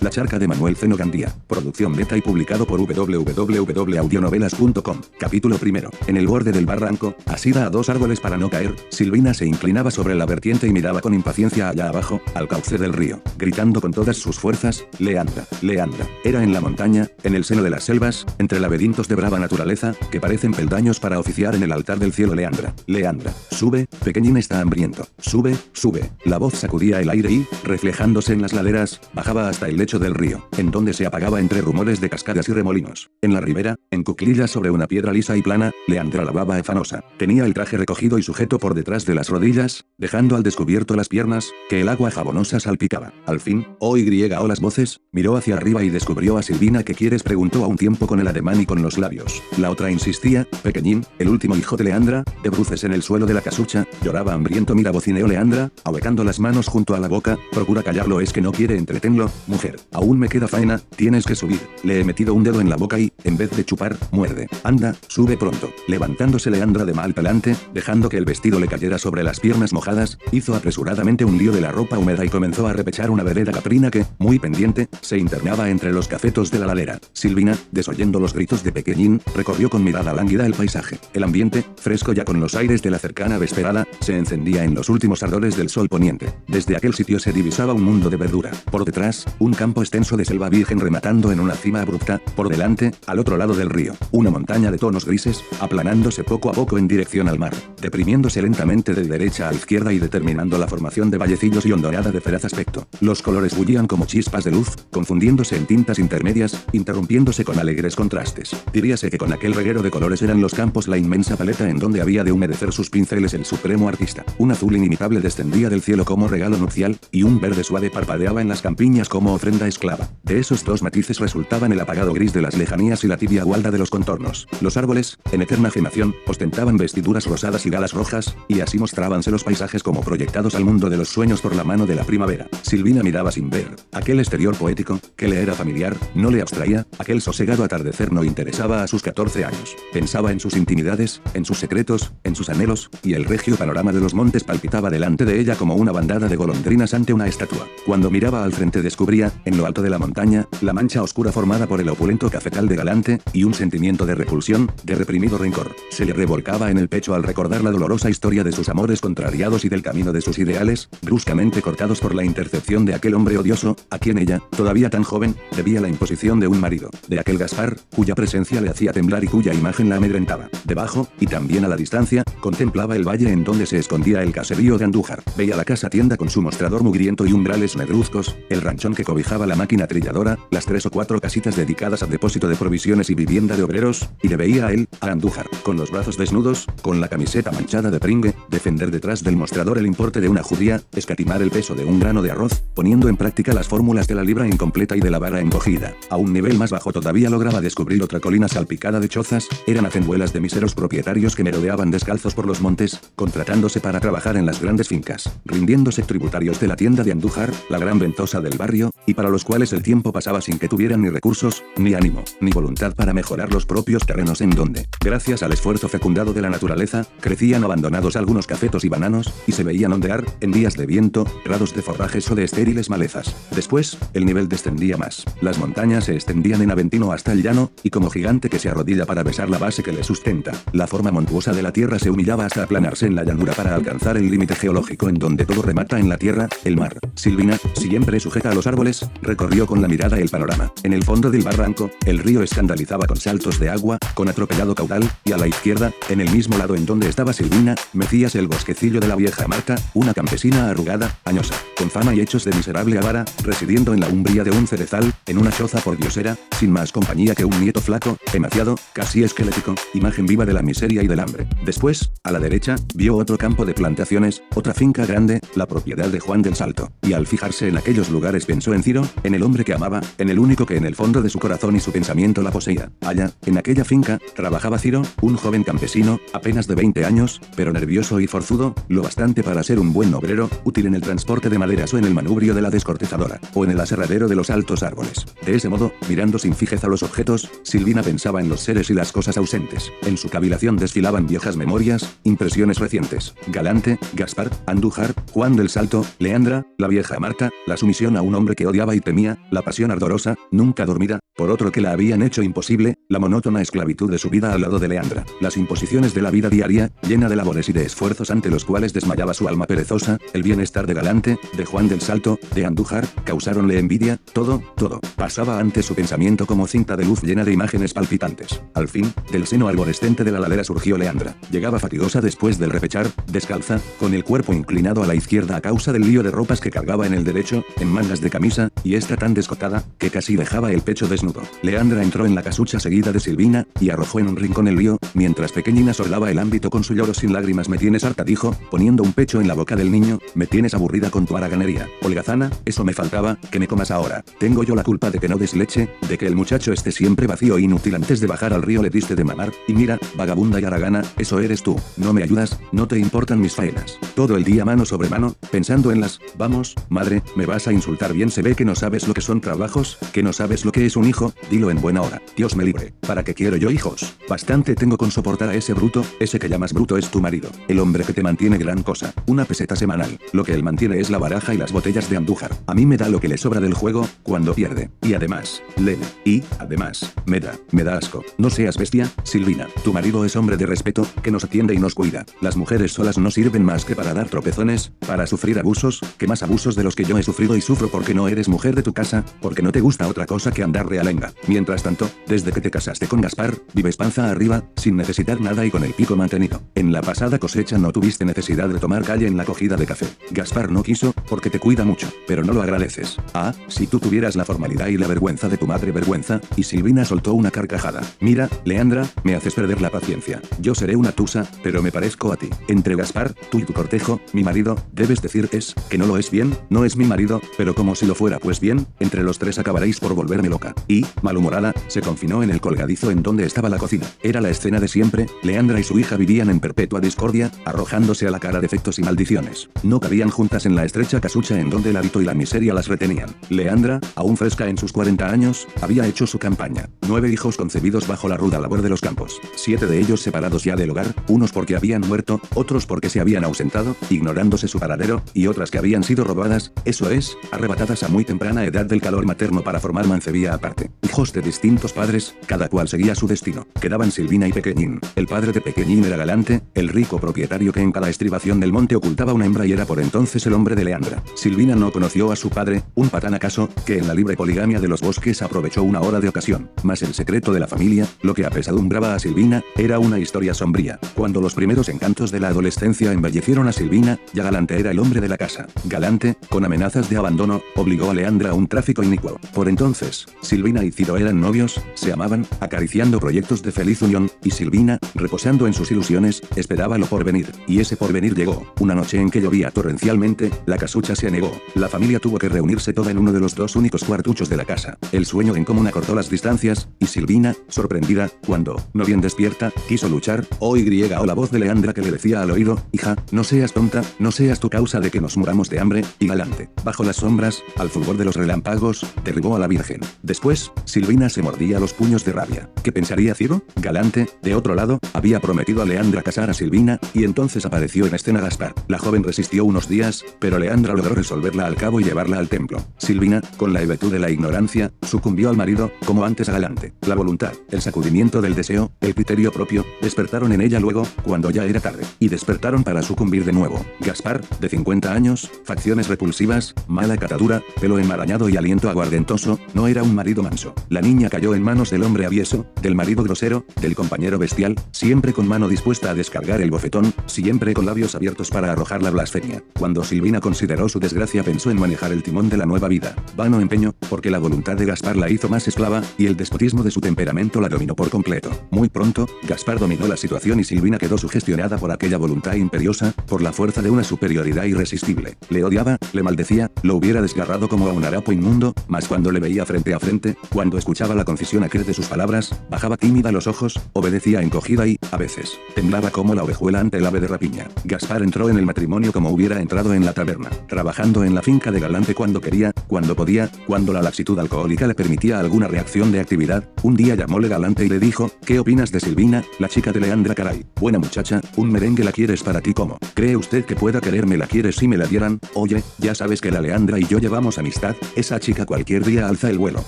La charca de Manuel Zeno Gandía. Producción beta y publicado por www.audionovelas.com. Capítulo primero. En el borde del barranco, asida a dos árboles para no caer, Silvina se inclinaba sobre la vertiente y miraba con impaciencia allá abajo, al cauce del río, gritando con todas sus fuerzas, Leandra, Leandra. Era en la montaña, en el seno de las selvas, entre laberintos de brava naturaleza, que parecen peldaños para oficiar en el altar del cielo Leandra, Leandra. Sube, pequeñín está hambriento. Sube, sube. La voz sacudía el aire y, reflejándose en las laderas, bajaba hasta el lecho del río, en donde se apagaba entre rumores de cascadas y remolinos. En la ribera, en cuclillas sobre una piedra lisa y plana, Leandra lavaba afanosa. Tenía el traje recogido y sujeto por detrás de las rodillas, dejando al descubierto las piernas, que el agua jabonosa salpicaba. Al fin, o y o las voces, miró hacia arriba y descubrió a Silvina que quieres preguntó a un tiempo con el ademán y con los labios. La otra insistía, pequeñín, el último hijo de Leandra, de bruces en el suelo de la casucha, lloraba hambriento mira bocineo Leandra, ahuecando las manos junto a la boca, procura callarlo es que no quiere entretenlo, mujer, aún me queda faena, tienes que subir, le he metido un dedo en la boca y, en vez de chupar, muerde, anda, sube pronto, levantándose Leandra de mal talante, dejando que el vestido le cayera sobre las piernas mojadas, hizo apresuradamente un lío de la ropa húmeda y comenzó a repechar una vereda caprina que, muy pendiente, se internaba entre los cafetos de la ladera. Silvina, desoyendo los gritos de pequeñín, recorrió con mirada lánguida el paisaje. El ambiente, fresco ya con los aires de la cercana vesperada, se encendía en los últimos ardores del sol poniente. Desde aquel sitio se divisaba un mundo de verdura. Por detrás, un campo extenso de selva virgen rematando en una cima abrupta, por delante, al otro lado del río, una montaña de tonos grises, aplanándose poco a poco en dirección al mar, deprimiéndose lentamente de derecha a izquierda y determinando la formación de vallecillos y hondoneada de feraz aspecto. Los colores bullían como chispas de luz, confundiéndose en tintas intermedias, interrumpiéndose con alegres contrastes. Diríase que con aquel reguero de colores eran los campos la inmensa paleta en donde había de humedecer sus pinceles el supremo artista. Un azul inimitable descendía del cielo como regalo nupcial, y un verde suave parpadeaba en las campiñas como ofrenda esclava. De esos dos matices resultaban el apagado gris de las lejanías y la tibia gualda de los contornos. Los árboles, en eterna gemación, ostentaban vestiduras rosadas y galas rojas, y así mostrábanse los paisajes como proyectados al mundo de los sueños por la mano de la primavera. Silvina miraba sin ver. Aquel exterior poético, que le era familiar, no le abstraía, aquel sosegado atardecer no interesaba a sus 14 años. Pensaba en sus intimidades, en sus secretos, en sus anhelos, y el regio panorama de los montes palpitaba delante de ella como una bandada de golondrinas ante una estatua. Cuando miraba al frente descubría, en lo alto de la montaña, la mancha oscura formada por el opulento cafetal de Galante, y un sentimiento de repulsión, de reprimido rencor. Se le revolcaba en el pecho al recordar la dolorosa historia de sus amores contrariados y del camino de sus ideales, bruscamente cortados por la intercepción de aquel hombre odioso, a quien ella, todavía tan joven, debía la imposición de un marido, de aquel Gaspar, cuya presencia le hacía temblar y cuya imagen la amedrentaba. Debajo, y también a la distancia, contemplaba el valle en donde se escondía el caserío de Andújar. Veía la casa tienda con su mostrador mugriento y umbrales negruzcos, el ranchón que cobijaba la máquina trilladora, las tres o cuatro casitas dedicadas al depósito de provisiones y vivienda de obreros, y le veía a él, a Andújar, con los brazos desnudos, con la camiseta manchada de pringue, defender detrás del mostrador el importe de una judía, escatimar el peso de un grano de arroz, poniendo en práctica las fórmulas de la libra incompleta y de la vara encogida. A un nivel más bajo todavía lograba descubrir otra colina salpicada de chozas, eran hacenbuelas de miseros propietarios que merodeaban descalzos por los montes, contratándose para trabajar en las grandes fincas, rindiéndose tributarios de la tienda de Andújar, la gran ventosa del barrio, y para los cuales el tiempo pasaba sin que tuvieran ni recursos, ni ánimo, ni voluntad para mejorar los propios terrenos en donde, gracias al esfuerzo fecundado de la naturaleza, crecían abandonados algunos cafetos y bananos, y se veían ondear, en días de viento, rados de forrajes o de estériles malezas. Después, el nivel descendía más. Las montañas se extendían en Aventino hasta el llano, y como gigante que se arrodilla para besar la base que le sustenta, la forma montuosa de la tierra se humillaba hasta aplanarse en la llanura para alcanzar el límite geológico en donde todo remata en la tierra, el mar. Silvina, siempre sujeta a los árboles, recorrió con la mirada el panorama. En el fondo del barranco, el río escandalizaba con saltos de agua, con atropellado caudal, y a la izquierda, en el mismo lado en donde estaba Silvina, mecías el bosquecillo de la vieja Marta, una campesina arrugada, añosa, con fama y hechos de miserable avara, residiendo en la umbría de un cerezal, en una choza por diosera, sin más compañía que un nieto flaco, emaciado, casi esquelético, imagen viva de la miseria y del hambre. Después, a la derecha, vio otro campo de plantaciones, otra finca grande, la propiedad de Juan del Salto, y al fijarse en aquellos lugares pensó en Ciro, en el hombre que amaba, en el único que en el fondo de su corazón y su pensamiento la poseía. Allá, en aquella finca, trabajaba Ciro, un joven campesino, apenas de 20 años, pero nervioso y forzudo, lo bastante para ser un buen obrero, útil en el transporte de maderas o en el manubrio de la descortezadora, o en el aserradero de los altos árboles. De ese modo, mirando sin fijeza los objetos, Silvina pensaba en los seres y las cosas ausentes. En su cavilación desfilaban viejas memorias, impresiones recientes. Galante, Gaspar, Andújar, Juan del Salto, Leandra, la vieja Marta, la sumisión a un hombre que odiaba y temía, la pasión ardorosa, nunca dormida, por otro que la habían hecho imposible, la monótona esclavitud de su vida al lado de Leandra, las imposiciones de la vida diaria, llena de labores y de esfuerzos ante los cuales desmayaba su alma perezosa, el bienestar de Galante, de Juan del Salto, de Andújar, causáronle envidia, todo, todo, pasaba ante su pensamiento como cinta de luz llena de imágenes palpitantes. Al fin, del seno arborescente de la ladera surgió Leandra. Llegaba fatigosa después del repechar, descalza, con el cuerpo inclinado a la izquierda a causa del lío de ropas que cargaba en el derecho, en mangas de camisa, y esta tan descotada, que casi dejaba el pecho desnudo. Leandra entró en la casucha seguida de Silvina, y arrojó en un rincón el lío, mientras Pequeñina soldaba el ámbito con su lloro sin lágrimas. Me tienes harta, dijo, poniendo un pecho en la boca del niño, me tienes aburrida con tu haraganería. Holgazana, eso me faltaba, que me comas ahora. Tengo yo la culpa de que no des leche, de que el muchacho esté siempre vacío e inútil antes de bajar al río le diste de mamar, y mira, vagabunda y haragana, eso eres tú. No me ayudas, no te importan mis faenas. Todo el día mano sobre mano, pensando en las, vamos, madre, me vas a insultar bien se ve que no sabes lo que son trabajos, que no sabes lo que es un hijo, dilo en buena hora. Dios me libre, ¿para qué quiero yo hijos? Bastante tengo con soportar a ese bruto, ese que llamas bruto es tu marido, el hombre que te mantiene gran cosa, una peseta semanal. Lo que él mantiene es la baraja y las botellas de Andújar. A mí me da lo que le sobra del juego, cuando pierde. Y además, Lene. Y, además, me da, me da asco. No seas bestia, Silvina. Tu marido es hombre de respeto, que nos atiende y nos cuida. Las mujeres solas no sirven más que para dar tropezones, para sufrir abusos, que más abusos de los que yo he sufrido y sufro porque no eres mujer de tu casa, porque no te gusta otra cosa que andar realenga. Mientras tanto, desde que te casaste con Gaspar, vives panza arriba, sin necesitar nada y con el pico mantenido. En la pasada cosecha no tuviste necesidad de tomar calle en la cogida de café. Gaspar no quiso, porque te cuida mucho, pero no lo agradeces. Ah, si tú tuvieras la formalidad y la vergüenza de tu madre vergüenza, y Silvina soltó una carcajada. Mira, Leandra, me haces perder la paciencia. Yo seré una tusa, pero me parezco a ti. Entre Gaspar, tú y tu cortejo, mi marido, debes decir es, que no lo es bien, no es mi marido, pero como si lo fuera pues bien, entre los tres acabaréis por volverme loca. Y, malhumorada, se confinó en el colgadizo en donde estaba la cocina. Era la escena de siempre, Leandra y su hija vivían en perpetua discordia, arrojándose a la cara defectos y maldiciones. No cabían juntas en la estrecha casucha en donde el hábito y la miseria las retenían. Leandra, aún fresca en sus 40 años, había hecho su campaña. Nueve hijos concebidos bajo la ruda labor de los campos. Siete de ellos separados ya del hogar, unos porque habían muerto, otros porque se habían ausentado, ignorándose su paradero, y otras que habían sido robadas, eso es, arrebatadas a muy temprana edad del calor materno para formar mancebía aparte. Hijos de distintos padres, cada cual seguía su destino. Quedaban Silvina y Pequeñín. El padre de Pequeñín era Galante, el rico propietario que en cada estribación del monte ocultaba una hembra y era por entonces el hombre de Leandra. Silvina no conoció a su padre, un patán acaso, que en la libre poligamia de los bosques aprovechó una hora de ocasión. Mas el secreto de la familia, lo que apesadumbraba a Silvina, era una historia sombría. Cuando los primeros encantos de la adolescencia embellecieron a Silvina, ya Galante era el hombre de la casa. Galante, con amenazas de abandono, obligó a Leandra a un tráfico inicuo. Por entonces, Silvina y Ciro eran novios, se amaban, acariciando proyectos de feliz unión, y Silvina, reposando en sus ilusiones, esperaba lo por venir. Y ese porvenir llegó. Una noche en que llovía torrencialmente, la casucha se anegó. La familia tuvo que reunirse toda en uno de los dos únicos cuartuchos de la casa. El sueño en común acortó las distancias, y Silvina, sorprendida, cuando, no bien despierta, quiso luchar, o y o la voz de Leandra que le decía al oído, hija, no seas tonta, no seas tu causa de que nos muramos de hambre, y galante. Bajo las sombras, al fulgor de los relámpagos, derribó a la Virgen. Después, Silvina se mordía los puños de rabia. ¿Qué pensaría Ciro? Galante, de otro lado, había prometido a Leandra casar a Silvina, y entonces apareció en escena Gaspar. La joven resistió unos días, pero Leandra logró resolverla al cabo y llevarla al templo. Silvina, con la hebetud de la ignorancia, sucumbió al marido, como antes a Galante. La voluntad, el sacudimiento del deseo, el criterio propio, despertaron en ella luego, cuando ya era tarde, y despertaron para sucumbir de nuevo. Gaspar, de 50 años, facciones repulsivas, mala catadura, pelo enmarañado y aliento aguardentoso, no era un marido manso. La niña cayó en manos del hombre avieso, del marido grosero, del compañero bestial, siempre con mano dispuesta a descargar el bofetón, siempre con labios abiertos para arrojar la blasfemia. Cuando Silvina consideró su desgracia pensó en manejar el timón de la nueva vida. Vano empeño, porque la voluntad de Gaspar la hizo más esclava, y el despotismo de su temperamento la dominó por completo. Muy pronto, Gaspar dominó la situación y Silvina quedó sugestionada por aquella voluntad imperiosa, por la fuerza de una superioridad irresistible. Le odiaba, le maldecía, lo hubiera desgarrado como un harapo inmundo, mas cuando le veía frente a frente, cuando escuchaba la concisión acre de sus palabras, bajaba tímida los ojos, obedecía encogida y, a veces, temblaba como la ovejuela ante el ave de rapiña. Gaspar entró en el matrimonio como hubiera entrado en la taberna, trabajando en la finca de Galante cuando quería, cuando podía, cuando la laxitud alcohólica le permitía alguna reacción de actividad, un día llamóle Galante y le dijo, ¿qué opinas de Silvina, la chica de Leandra Caray? Buena muchacha, un merengue la quieres para ti como. ¿Cree usted que pueda quererme la quieres si me la dieran? Oye, ya sabes que la Leandra y yo llevamos amistad esa chica cualquier día alza el vuelo.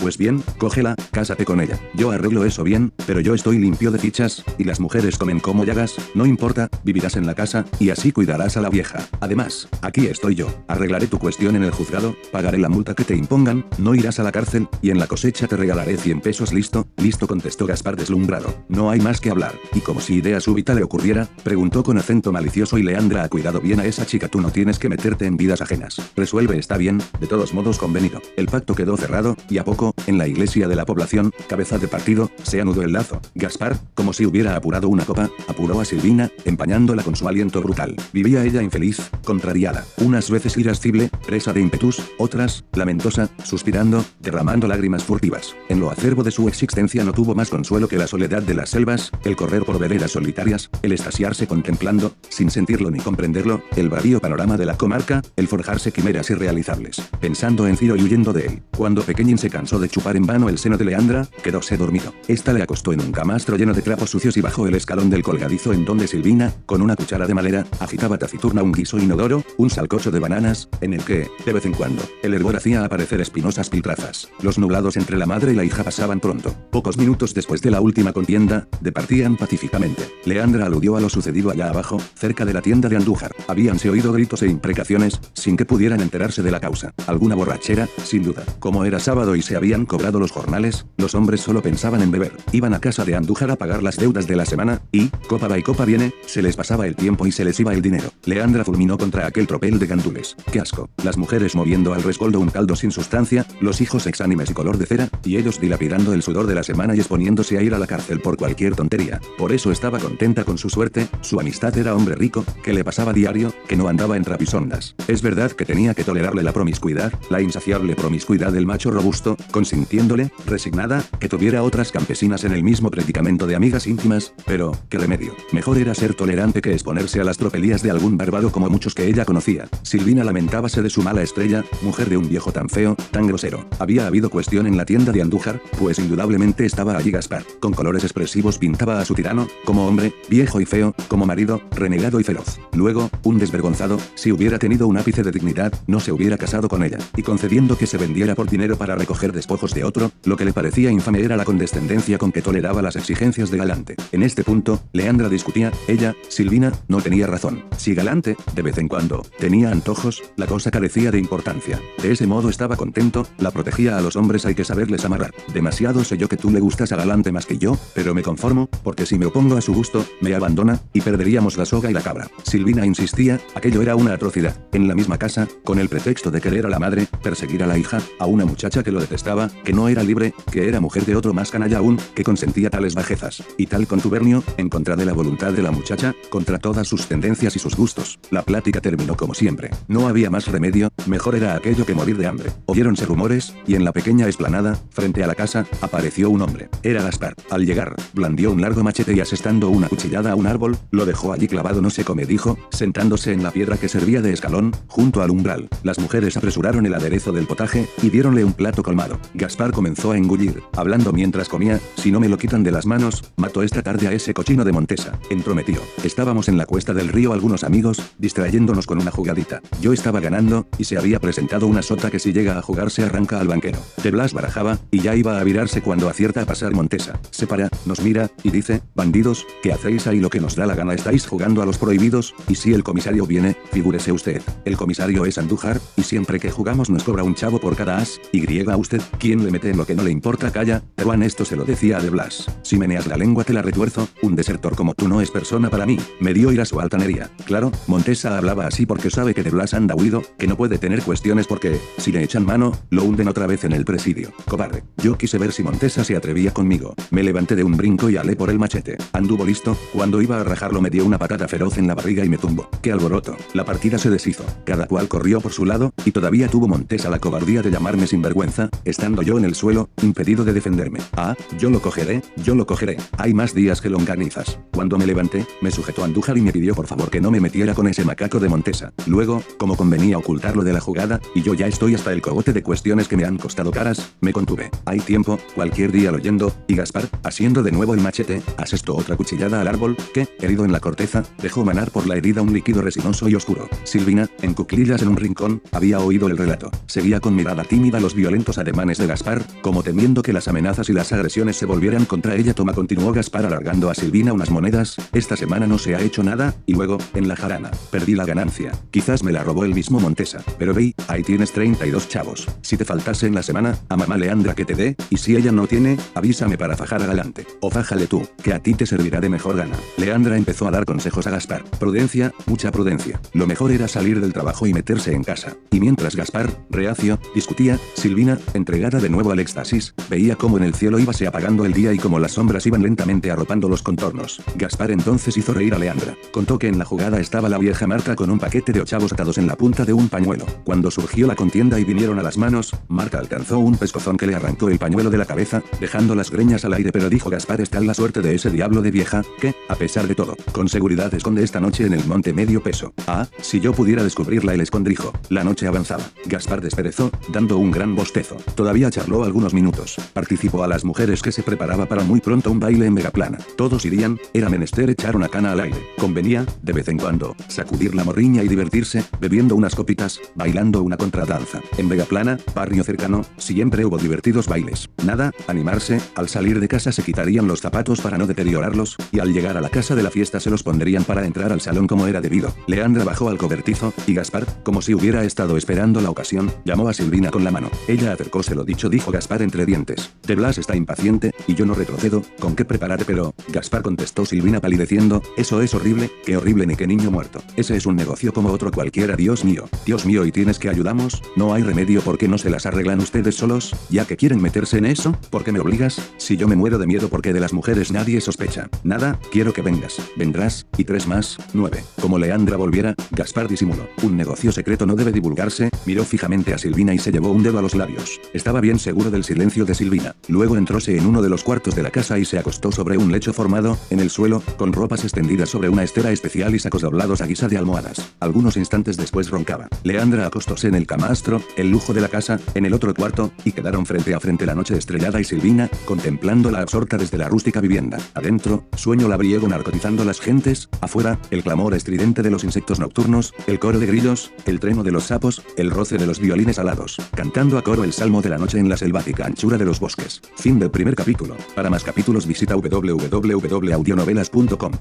Pues bien, cógela, cásate con ella. Yo arreglo eso bien, pero yo estoy limpio de fichas, y las mujeres comen como llagas, no importa, vivirás en la casa, y así cuidarás a la vieja. Además, aquí estoy yo, arreglaré tu cuestión en el juzgado, pagaré la multa que te impongan, no irás a la cárcel, y en la cosecha te regalaré 100 pesos listo, listo contestó Gaspar deslumbrado. No hay más que hablar, y como si idea súbita le ocurriera, preguntó con acento malicioso y Leandra ha cuidado bien a esa chica tú no tienes que meterte en vidas ajenas. Resuelve está bien, de todos modos convenido. El pacto quedó cerrado, y a poco, en la iglesia de la población, cabeza de partido, se anudó el lazo. Gaspar, como si hubiera apurado una copa, apuró a Silvina, empañándola con su aliento brutal. Vivía ella infeliz, contrariada, unas veces irascible, presa de impetus, otras, lamentosa, suspirando, derramando lágrimas furtivas. En lo acervo de su existencia no tuvo más consuelo que la soledad de las selvas, el correr por veredas solitarias, el estasiarse contemplando, sin sentirlo ni comprenderlo, el bravío panorama de la comarca, el forjarse quimeras irrealizables. Pensando en Ciro y huyendo de él. Cuando Pequeñín se cansó de chupar en vano el seno de Leandra, quedóse dormido. Esta le acostó en un camastro lleno de trapos sucios y bajó el escalón del colgadizo en donde Silvina, con una cuchara de madera, agitaba taciturna un guiso inodoro, un salcocho de bananas, en el que, de vez en cuando, el hervor hacía aparecer espinosas piltrazas. Los nublados entre la madre y la hija pasaban pronto. Pocos minutos después de la última contienda, departían pacíficamente. Leandra aludió a lo sucedido allá abajo, cerca de la tienda de Andújar. Habíanse oído gritos e imprecaciones, sin que pudieran enterarse de la causa. Alguna borrachera, sin duda. Como era sábado y se habían cobrado los jornales, los hombres solo pensaban en beber. Iban a casa de Andújar a pagar las deudas de la semana, y, copa va y copa viene, se les pasaba el tiempo y se les iba el dinero. Leandra fulminó contra aquel tropel de gandules. ¡Qué asco! Las mujeres moviendo al rescoldo un caldo sin sustancia, los hijos exánimes y color de cera, y ellos dilapidando el sudor de la semana y exponiéndose a ir a la cárcel por cualquier tontería. Por eso estaba contenta con su suerte, su amistad era hombre rico, que le pasaba diario, que no andaba en trapisondas. Es verdad que tenía que tolerarle la promiscuidad, la insaciable promiscuidad del macho robusto, consintiéndole, resignada, que tuviera otras campesinas en el mismo predicamento de amigas íntimas, pero, ¿qué remedio? Mejor era ser tolerante que exponerse a las tropelías de algún bárbaro como muchos que ella conocía. Silvina lamentábase de su mala estrella, mujer de un viejo tan feo, tan grosero. Había habido cuestión en la tienda de Andújar, pues indudablemente estaba allí Gaspar. Con colores expresivos pintaba a su tirano, como hombre, viejo y feo, como marido, renegado y feroz. Luego, un desvergonzado, si hubiera tenido un ápice de dignidad, no se hubiera casado con ella. Y concediendo que se vendiera por dinero para recoger despojos de otro, lo que le parecía infame era la condescendencia con que toleraba las exigencias de Galante. En este punto, Leandra discutía, ella, Silvina, no tenía razón. Si Galante, de vez en cuando, tenía antojos, la cosa carecía de importancia. De ese modo estaba contento, la protegía a los hombres hay que saberles amarrar. Demasiado sé yo que tú le gustas a Galante más que yo, pero me conformo, porque si me opongo a su gusto, me abandona, y perderíamos la soga y la cabra. Silvina insistía, aquello era una atrocidad. En la misma casa, con el pretexto de querer a la madre, perseguir a la hija, a una muchacha que lo detestaba, que no era libre, que era mujer de otro más canalla aún, que consentía tales bajezas, y tal contubernio, en contra de la voluntad de la muchacha, contra todas sus tendencias y sus gustos. La plática terminó como siempre. No había más remedio, mejor era aquello que morir de hambre. Oyéronse rumores, y en la pequeña esplanada, frente a la casa, apareció un hombre. Era Gaspar. Al llegar, blandió un largo machete y asestando una cuchillada a un árbol, lo dejó allí clavado no se come dijo, sentándose en la piedra que servía de escalón, junto al umbral. Las mujeres apresuraron el aderezo del potaje, y diéronle un plato colmado. Gaspar comenzó a engullir, hablando mientras comía, si no me lo quitan de las manos, mato esta tarde a ese cochino de Montesa. Entrometió. Estábamos en la cuesta del río algunos amigos, distrayéndonos con una jugadita. Yo estaba ganando, y se había presentado una sota que si llega a jugarse arranca al banquero. De Blas barajaba, y ya iba a virarse cuando acierta a pasar Montesa. Se para, nos mira, y dice, bandidos, ¿qué hacéis ahí lo que nos da la gana? ¿Estáis jugando a los prohibidos? Y si el comisario viene, figúrese usted. El comisario es Andújar, y siempre que jugamos nos cobra un chavo por cada as, y griega usted, ¿quién le mete en lo que no le importa? Calla, Juan esto se lo decía a De Blas. Si meneas la lengua te la retuerzo, un desertor como tú no es persona para mí. Me dio ir a su altanería. Claro, Montesa hablaba así porque sabe que De Blas anda huido, que no puede tener cuestiones porque, si le echan mano, lo hunden otra vez en el presidio. Cobarde. Yo quise ver si Montesa se atrevía conmigo. Me levanté de un brinco y alé por el machete. Anduvo listo, cuando iba a rajarlo me dio una patada feroz en la barriga y me tumbó. ¡Qué alboroto! La partida se deshizo. Cada cual corrió por su lado, y todavía tuvo Montesa la cobardía de llamarme sinvergüenza, estando yo en el suelo, impedido de defenderme. Ah, yo lo cogeré, yo lo cogeré. Hay más días que longanizas. Cuando me levanté, me sujetó Andújar y me pidió por favor que no me me metiera con ese macaco de Montesa. Luego, como convenía ocultarlo de la jugada, y yo ya estoy hasta el cogote de cuestiones que me han costado caras, me contuve. Hay tiempo, cualquier día lo yendo, y Gaspar, haciendo de nuevo el machete, asestó otra cuchillada al árbol, que, herido en la corteza, dejó manar por la herida un líquido resinoso y oscuro. Silvina, en cuclillas en un rincón, había oído el relato. Seguía con mirada tímida los violentos ademanes de Gaspar, como temiendo que las amenazas y las agresiones se volvieran contra ella. Toma continuó Gaspar alargando a Silvina unas monedas, esta semana no se ha hecho nada, y luego, en la jarana, perdí la ganancia. Quizás me la robó el mismo Montesa, pero ve, ahí tienes 32 chavos. Si te faltase en la semana, a mamá Leandra que te dé, y si ella no tiene, avísame para fajar a Galante. O fájale tú, que a ti te servirá de mejor gana. Leandra empezó a dar consejos a Gaspar. Prudencia, mucha prudencia. Lo mejor era salir del trabajo y meterse en casa. Y mientras Gaspar, reacio, discutía, Silvina, entregada de nuevo al éxtasis, veía cómo en el cielo íbase apagando el día y como las sombras iban lentamente arropando los contornos. Gaspar entonces hizo reír a Leandra. Contó que en la jugada estaba la vieja Marta con un paquete de ochavos atados en la punta de un pañuelo. Cuando surgió la contienda y vinieron a las manos, Marta alcanzó un pescozón que le arrancó el pañuelo de la cabeza, dejando las greñas al aire pero dijo Gaspar está la suerte de ese diablo de vieja, que, a pesar de todo, con seguridad esconde esta noche en el monte medio peso. Ah, si yo pudiera descubrirla el escondrijo. La noche avanzaba. Gaspar desperezó, dando un gran bostezo. Todavía charló algunos minutos. Participó a las mujeres que se preparaba para muy pronto un baile en Megaplana. Todos irían, era menester echar una cana al aire. Convenía, de vez en cuando, sacudir la morriña y divertirse, bebiendo unas copitas, bailando una contradanza. En Vegaplana, barrio cercano, siempre hubo divertidos bailes. Nada, animarse, al salir de casa se quitarían los zapatos para no deteriorarlos, y al llegar a la casa de la fiesta se los pondrían para entrar al salón como era debido. Leandra bajó al cobertizo, y Gaspar, como si hubiera estado esperando la ocasión, llamó a Silvina con la mano. Ella acercóse lo dicho dijo Gaspar entre dientes. De Blas está impaciente, y yo no retrocedo, ¿con qué prepararé pero? Gaspar contestó Silvina palideciendo, eso es horrible, qué horrible ni qué niño muerto. Ese es un negocio como otro cualquiera Dios mío, Dios mío y tienes que ayudamos, no hay remedio porque no se las arreglan ustedes solos, ya que quieren meterse en eso, ¿por qué me obligas? Si yo me muero de miedo porque de las mujeres nadie sospecha. Nada, quiero que vengas, vendrás, y tres más, nueve. Como Leandra volviera, Gaspar disimuló. Un negocio secreto no debe divulgarse, miró fijamente a Silvina y se llevó un dedo a los labios. Estaba bien seguro del silencio de Silvina. Luego entróse en uno de los cuartos de la casa y se acostó sobre un lecho formado, en el suelo, con ropas extendidas sobre una estera especial y sacos doblados a guisa de almohadas. Algunos instantes después roncaba. Leandra acostóse en el camastro, el lujo de la casa, en el otro cuarto, y quedaron frente a frente la noche estrellada y Silvina, contemplándola absorta desde la rústica vivienda. Adentro, sueño labriego narcotizando las gentes, afuera, el clamor estridente de los insectos nocturnos, el coro de grillos, el treno de los sapos, el roce los violines alados, cantando a coro el salmo de la noche en la selvática anchura de los bosques. Fin del primer capítulo. Para más capítulos visita www.audionovelas.com.